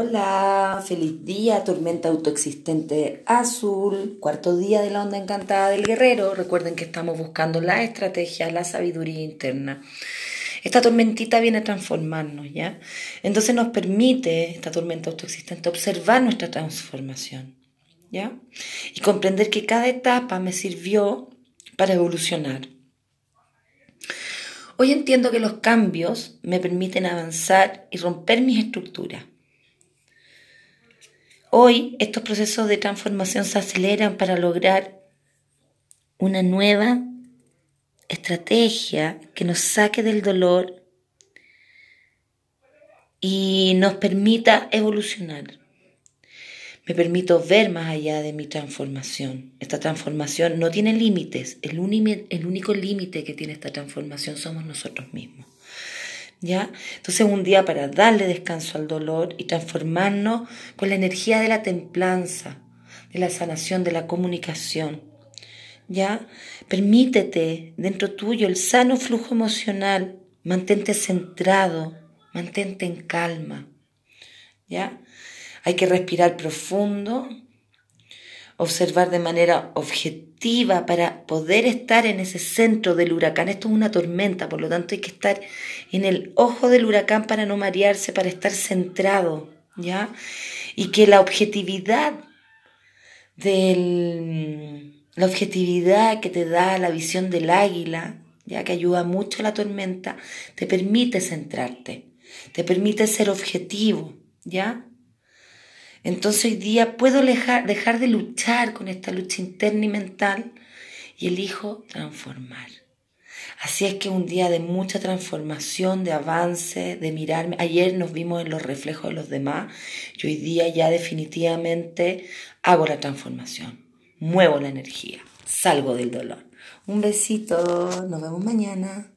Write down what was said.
Hola, feliz día, tormenta autoexistente azul, cuarto día de la onda encantada del guerrero. Recuerden que estamos buscando la estrategia, la sabiduría interna. Esta tormentita viene a transformarnos, ¿ya? Entonces nos permite, esta tormenta autoexistente, observar nuestra transformación, ¿ya? Y comprender que cada etapa me sirvió para evolucionar. Hoy entiendo que los cambios me permiten avanzar y romper mis estructuras. Hoy estos procesos de transformación se aceleran para lograr una nueva estrategia que nos saque del dolor y nos permita evolucionar. Me permito ver más allá de mi transformación. Esta transformación no tiene límites. El, único límite que tiene esta transformación somos nosotros mismos. ¿Ya? Entonces un día para darle descanso al dolor y transformarnos con la energía de la templanza, de la sanación, de la comunicación. ¿Ya? Permítete dentro tuyo el sano flujo emocional, mantente centrado, mantente en calma. ¿Ya? Hay que respirar profundo, observar de manera objetiva para poder estar en ese centro del huracán. Esto es una tormenta, por lo tanto hay que estar en el ojo del huracán para no marearse, para estar centrado, ¿ya? Y que la objetividad del, la objetividad que te da la visión del águila, ya que ayuda mucho a la tormenta, te permite centrarte, te permite ser objetivo, ¿ya? Entonces hoy día puedo dejar, dejar de luchar con esta lucha interna y mental y elijo transformar. Así es que un día de mucha transformación, de avance, de mirarme. Ayer nos vimos en los reflejos de los demás y hoy día ya definitivamente hago la transformación. Muevo la energía, salgo del dolor. Un besito, nos vemos mañana.